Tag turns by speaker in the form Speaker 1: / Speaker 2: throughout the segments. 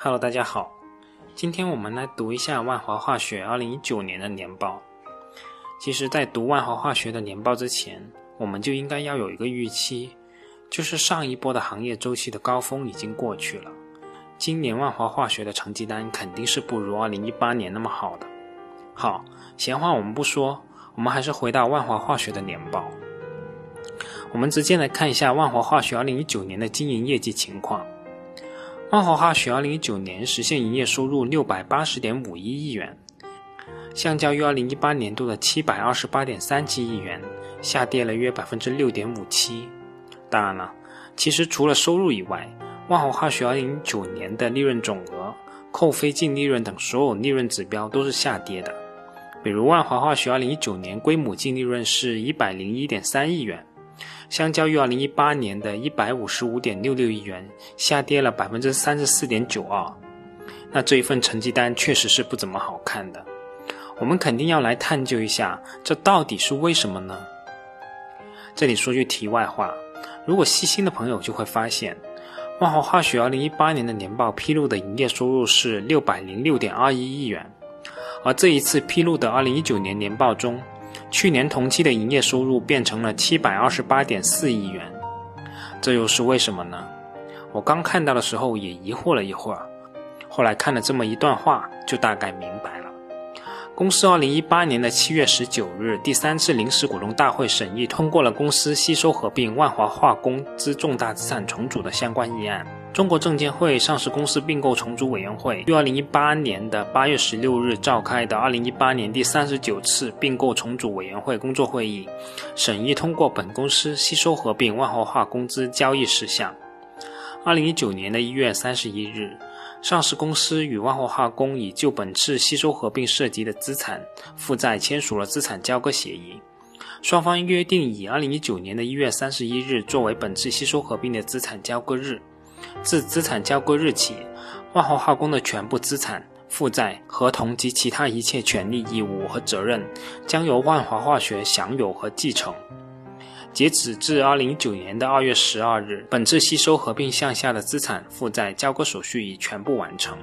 Speaker 1: Hello，大家好，今天我们来读一下万华化学二零一九年的年报。其实，在读万华化学的年报之前，我们就应该要有一个预期，就是上一波的行业周期的高峰已经过去了。今年万华化学的成绩单肯定是不如二零一八年那么好的。好，闲话我们不说，我们还是回到万华化学的年报。我们直接来看一下万华化学二零一九年的经营业绩情况。万华化学二零一九年实现营业收入六百八十点五一亿元，相较于二零一八年度的七百二十八点三七亿元，下跌了约百分之六点五七。当然了，其实除了收入以外，万华化学二零一九年的利润总额、扣非净利润等所有利润指标都是下跌的。比如，万华化学二零一九年归母净利润是一百零一点三亿元。相较于二零一八年的一百五十五点六六亿元，下跌了百分之三十四点九二。那这一份成绩单确实是不怎么好看的。我们肯定要来探究一下，这到底是为什么呢？这里说句题外话，如果细心的朋友就会发现，万华化学二零一八年的年报披露的营业收入是六百零六点二一亿元，而这一次披露的二零一九年年报中。去年同期的营业收入变成了七百二十八点四亿元，这又是为什么呢？我刚看到的时候也疑惑了一会儿，后来看了这么一段话，就大概明白了。公司二零一八年的七月十九日第三次临时股东大会审议通过了公司吸收合并万华化工之重大资产重组的相关议案。中国证监会上市公司并购重组委员会于二零一八年的八月十六日召开的二零一八年第三十九次并购重组委员会工作会议，审议通过本公司吸收合并万华化工之交易事项。二零一九年的一月三十一日。上市公司与万华化工已就本次吸收合并涉及的资产负债签署了资产交割协议，双方约定以二零一九年的一月三十一日作为本次吸收合并的资产交割日。自资产交割日起，万华化工的全部资产负债、合同及其他一切权利义务和责任将由万华化学享有和继承。截止至二零一九年的二月十二日，本次吸收合并项下的资产负债交割手续已全部完成。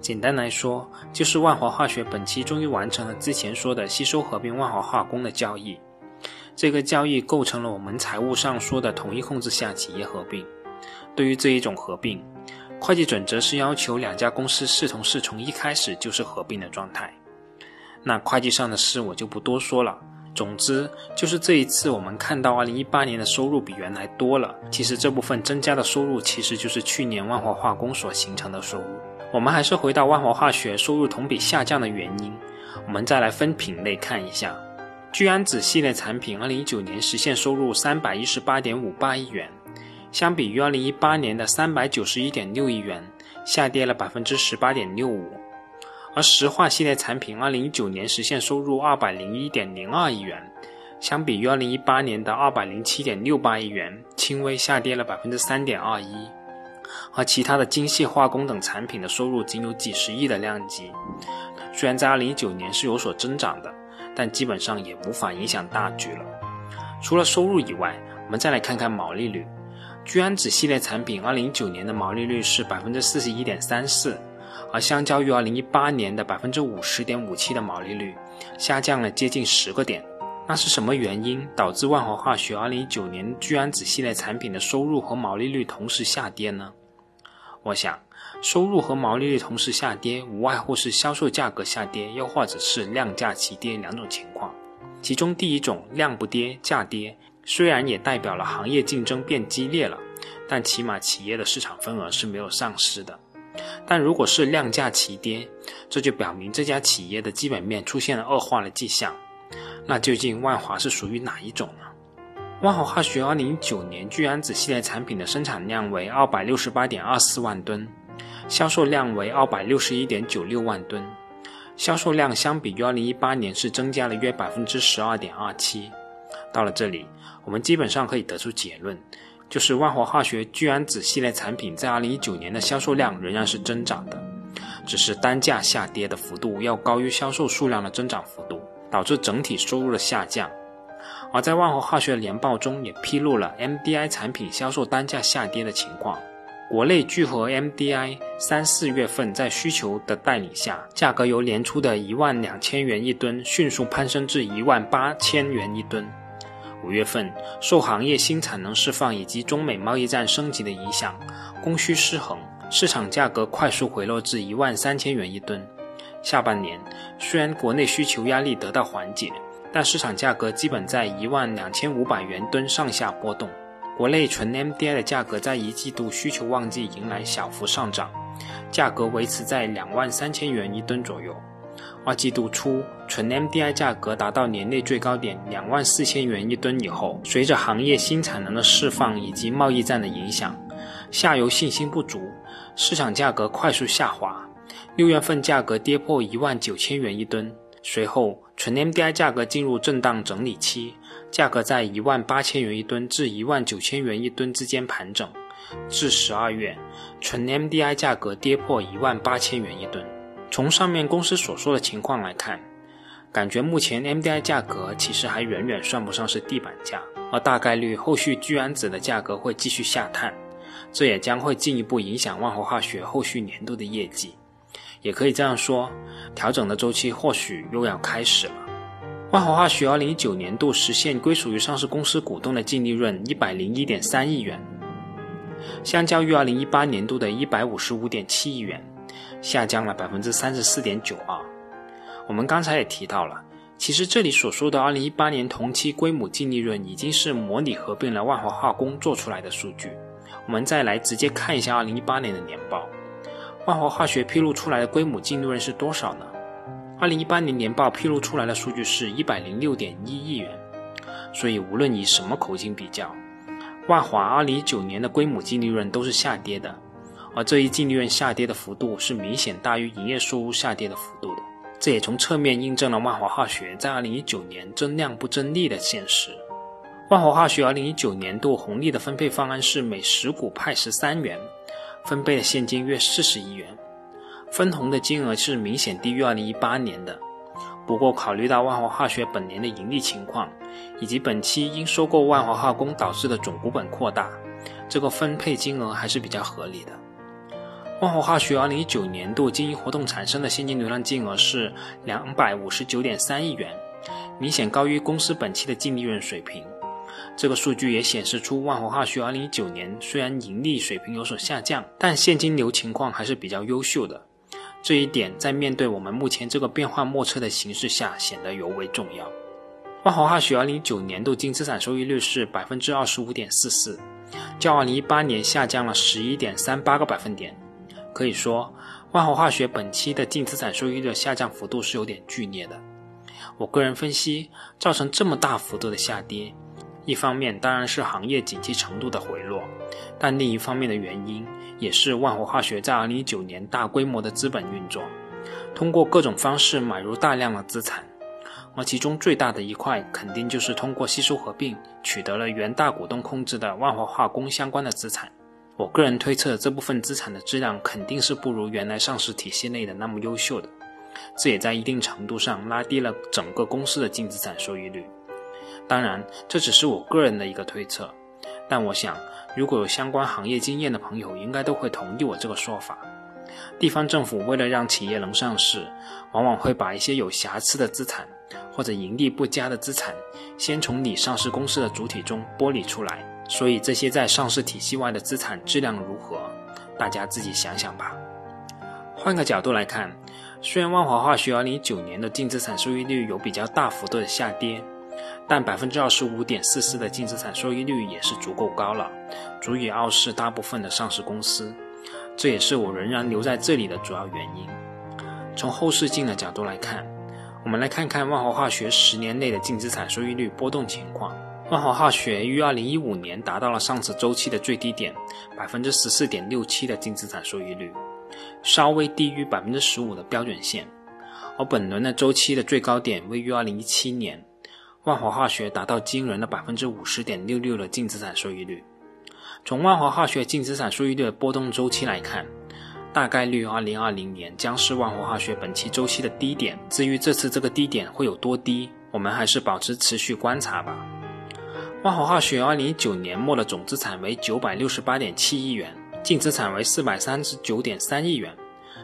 Speaker 1: 简单来说，就是万华化学本期终于完成了之前说的吸收合并万华化工的交易。这个交易构成了我们财务上说的统一控制下企业合并。对于这一种合并，会计准则是要求两家公司视同是从一开始就是合并的状态。那会计上的事我就不多说了。总之，就是这一次我们看到，二零一八年的收入比原来多了。其实这部分增加的收入，其实就是去年万华化工所形成的收入。我们还是回到万华化学收入同比下降的原因，我们再来分品类看一下。聚氨酯系列产品，二零一九年实现收入三百一十八点五八亿元，相比于二零一八年的三百九十一点六亿元，下跌了百分之十八点六五。而石化系列产品，二零一九年实现收入二百零一点零二亿元，相比于二零一八年的二百零七点六八亿元，轻微下跌了百分之三点二一。而其他的精细化工等产品的收入仅有几十亿的量级，虽然在二零一九年是有所增长的，但基本上也无法影响大局了。除了收入以外，我们再来看看毛利率。聚氨酯系列产品，二零一九年的毛利率是百分之四十一点三四。而相较于二零一八年的百分之五十点五七的毛利率，下降了接近十个点。那是什么原因导致万华化学二零一九年聚氨酯系列产品的收入和毛利率同时下跌呢？我想，收入和毛利率同时下跌，无外乎是销售价格下跌，又或者是量价齐跌两种情况。其中第一种量不跌价跌，虽然也代表了行业竞争变激烈了，但起码企业的市场份额是没有丧失的。但如果是量价齐跌，这就表明这家企业的基本面出现了恶化的迹象。那究竟万华是属于哪一种呢？万华化学2019年聚氨酯系列产品的生产量为268.24万吨，销售量为261.96万吨，销售量相比于2018年是增加了约12.27%。到了这里，我们基本上可以得出结论。就是万华化学聚氨酯系列产品在二零一九年的销售量仍然是增长的，只是单价下跌的幅度要高于销售数量的增长幅度，导致整体收入的下降。而在万华化学年报中也披露了 MDI 产品销售单价下跌的情况。国内聚合 MDI 三四月份在需求的带领下，价格由年初的一万两千元一吨迅速攀升至一万八千元一吨。五月份，受行业新产能释放以及中美贸易战升级的影响，供需失衡，市场价格快速回落至一万三千元一吨。下半年，虽然国内需求压力得到缓解，但市场价格基本在一万两千五百元吨上下波动。国内纯 MDI 的价格在一季度需求旺季迎来小幅上涨，价格维持在两万三千元一吨左右。二季度初，纯 MDI 价格达到年内最高点两万四千元一吨以后，随着行业新产能的释放以及贸易战的影响，下游信心不足，市场价格快速下滑。六月份价格跌破一万九千元一吨，随后纯 MDI 价格进入震荡整理期。价格在一万八千元一吨至一万九千元一吨之间盘整，至十二月，纯 MDI 价格跌破一万八千元一吨。从上面公司所说的情况来看，感觉目前 MDI 价格其实还远远算不上是地板价，而大概率后续聚氨酯的价格会继续下探，这也将会进一步影响万华化学后续年度的业绩。也可以这样说，调整的周期或许又要开始了。万华化学二零一九年度实现归属于上市公司股东的净利润一百零一点三亿元，相较于二零一八年度的一百五十五点七亿元，下降了百分之三十四点九二。我们刚才也提到了，其实这里所说的二零一八年同期归母净利润已经是模拟合并了万华化工做出来的数据。我们再来直接看一下二零一八年的年报，万华化学披露出来的归母净利润是多少呢？二零一八年年报披露出来的数据是一百零六点一亿元，所以无论以什么口径比较，万华二零一九年的归母净利润都是下跌的，而这一净利润下跌的幅度是明显大于营业收入下跌的幅度的，这也从侧面印证了万华化学在二零一九年增量不增利的现实。万华化学二零一九年度红利的分配方案是每十股派十三元，分配的现金约四十亿元。分红的金额是明显低于二零一八年的，不过考虑到万华化学本年的盈利情况，以及本期因收购万华化工导致的总股本扩大，这个分配金额还是比较合理的。万华化学二零一九年度经营活动产生的现金流量净额是两百五十九点三亿元，明显高于公司本期的净利润水平。这个数据也显示出万华化学二零一九年虽然盈利水平有所下降，但现金流情况还是比较优秀的。这一点在面对我们目前这个变化莫测的形势下显得尤为重要。万华化学二零一九年度净资产收益率是百分之二十五点四四，较二零一八年下降了十一点三八个百分点。可以说，万华化学本期的净资产收益率下降幅度是有点剧烈的。我个人分析，造成这么大幅度的下跌，一方面当然是行业景气程度的回落，但另一方面的原因。也是万华化学在二零一九年大规模的资本运作，通过各种方式买入大量的资产，而其中最大的一块肯定就是通过吸收合并取得了原大股东控制的万华化工相关的资产。我个人推测，这部分资产的质量肯定是不如原来上市体系内的那么优秀的，这也在一定程度上拉低了整个公司的净资产收益率。当然，这只是我个人的一个推测。但我想，如果有相关行业经验的朋友，应该都会同意我这个说法。地方政府为了让企业能上市，往往会把一些有瑕疵的资产或者盈利不佳的资产，先从拟上市公司的主体中剥离出来。所以，这些在上市体系外的资产质量如何，大家自己想想吧。换个角度来看，虽然万华化学2019年的净资产收益率有比较大幅度的下跌。但百分之二十五点四四的净资产收益率也是足够高了，足以傲视大部分的上市公司。这也是我仍然留在这里的主要原因。从后视镜的角度来看，我们来看看万华化学十年内的净资产收益率波动情况。万华化学于二零一五年达到了上次周期的最低点，百分之十四点六七的净资产收益率，稍微低于百分之十五的标准线。而本轮的周期的最高点位于二零一七年。万华化学达到惊人的百分之五十点六六的净资产收益率。从万华化学净资产收益率的波动周期来看，大概率二零二零年将是万华化学本期周期的低点。至于这次这个低点会有多低，我们还是保持持续观察吧。万华化学二零一九年末的总资产为九百六十八点七亿元，净资产为四百三十九点三亿元，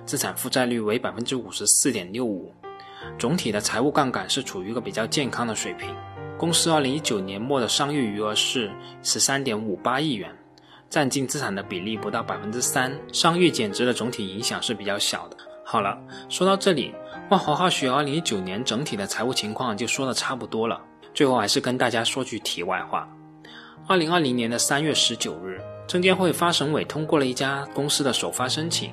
Speaker 1: 资产负债率为百分之五十四点六五，总体的财务杠杆是处于一个比较健康的水平。公司二零一九年末的商业余额是十三点五八亿元，占净资产的比例不到百分之三，商誉减值的总体影响是比较小的。好了，说到这里，万华化学二零一九年整体的财务情况就说的差不多了。最后还是跟大家说句题外话：二零二零年的三月十九日，证监会发审委通过了一家公司的首发申请。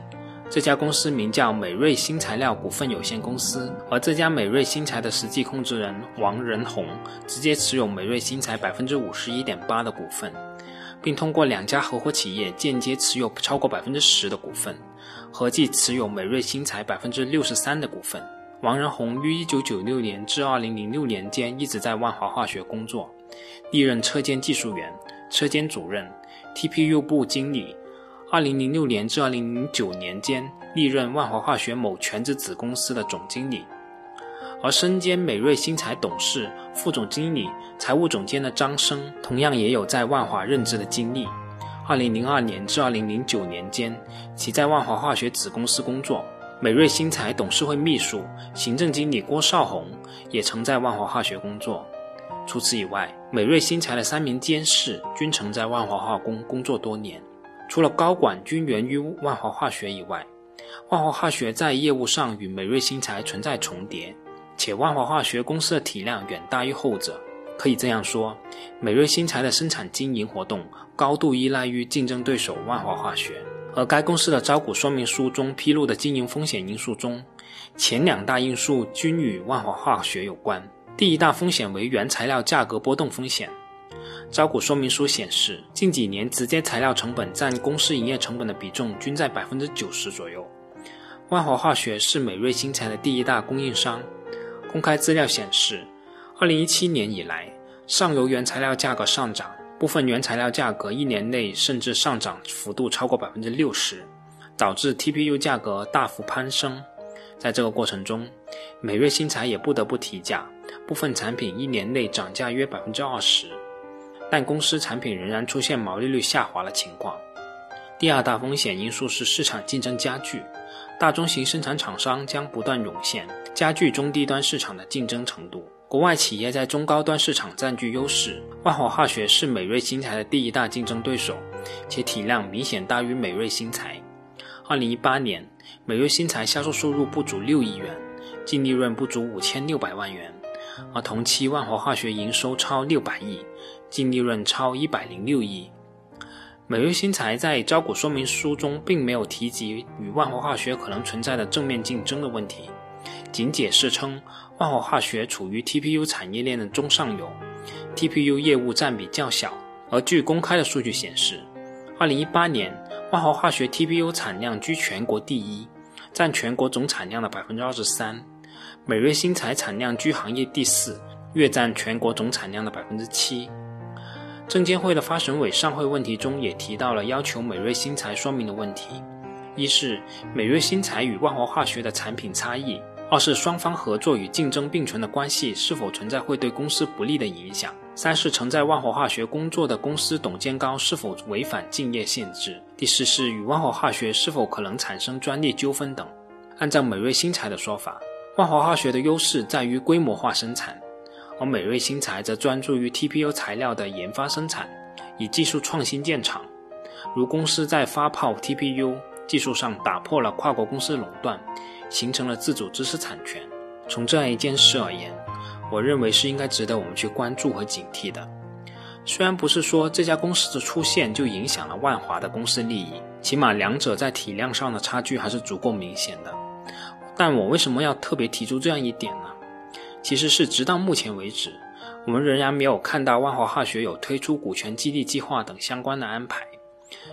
Speaker 1: 这家公司名叫美瑞新材料股份有限公司，而这家美瑞新材的实际控制人王仁宏直接持有美瑞新材百分之五十一点八的股份，并通过两家合伙企业间接持有超过百分之十的股份，合计持有美瑞新材百分之六十三的股份。王仁宏于一九九六年至二零零六年间一直在万华化学工作，历任车间技术员、车间主任、TPU 部经理。二零零六年至二零零九年间历任万华化学某全资子公司的总经理，而身兼美瑞新材董事、副总经理、财务总监的张生，同样也有在万华任职的经历。二零零二年至二零零九年间，其在万华化学子公司工作。美瑞新材董事会秘书、行政经理郭少红也曾在万华化学工作。除此以外，美瑞新材的三名监事均曾在万华化工工作多年。除了高管均源于万华化学以外，万华化学在业务上与美瑞新材存在重叠，且万华化学公司的体量远大于后者。可以这样说，美瑞新材的生产经营活动高度依赖于竞争对手万华化学。而该公司的招股说明书中披露的经营风险因素中，前两大因素均与万华化学有关。第一大风险为原材料价格波动风险。招股说明书显示，近几年直接材料成本占公司营业成本的比重均在百分之九十左右。万华化学是美瑞新材的第一大供应商。公开资料显示，二零一七年以来，上游原材料价格上涨。部分原材料价格一年内甚至上涨幅度超过百分之六十，导致 TPU 价格大幅攀升。在这个过程中，美瑞新材也不得不提价，部分产品一年内涨价约百分之二十，但公司产品仍然出现毛利率下滑的情况。第二大风险因素是市场竞争加剧，大中型生产厂商将不断涌现，加剧中低端市场的竞争程度。国外企业在中高端市场占据优势，万华化学是美瑞新材的第一大竞争对手，且体量明显大于美瑞新材。二零一八年，美瑞新材销售收入不足六亿元，净利润不足五千六百万元，而同期万华化学营收超六百亿，净利润超一百零六亿。美瑞新材在招股说明书中并没有提及与万华化学可能存在的正面竞争的问题。仅解释称，万华化学处于 TPU 产业链的中上游，TPU 业务占比较小。而据公开的数据显示，2018年万华化学 TPU 产量居全国第一，占全国总产量的23%；美瑞新材产量居行业第四，约占全国总产量的7%。证监会的发审委上会问题中也提到了要求美瑞新材说明的问题：一是美瑞新材与万华化学的产品差异。二是双方合作与竞争并存的关系是否存在会对公司不利的影响？三是曾在万华化学工作的公司董监高是否违反竞业限制？第四是与万华化学是否可能产生专利纠纷等。按照美瑞新材的说法，万华化学的优势在于规模化生产，而美瑞新材则专注于 TPU 材料的研发生产，以技术创新见长。如公司在发泡 TPU 技术上打破了跨国公司垄断。形成了自主知识产权。从这样一件事而言，我认为是应该值得我们去关注和警惕的。虽然不是说这家公司的出现就影响了万华的公司利益，起码两者在体量上的差距还是足够明显的。但我为什么要特别提出这样一点呢？其实是直到目前为止，我们仍然没有看到万华化学有推出股权激励计划等相关的安排。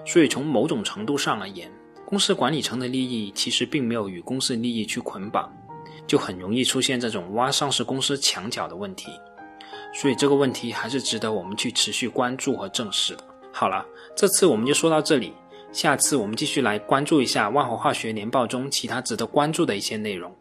Speaker 1: 所以从某种程度上而言，公司管理层的利益其实并没有与公司利益去捆绑，就很容易出现这种挖上市公司墙角的问题。所以这个问题还是值得我们去持续关注和正视的。好了，这次我们就说到这里，下次我们继续来关注一下万华化学年报中其他值得关注的一些内容。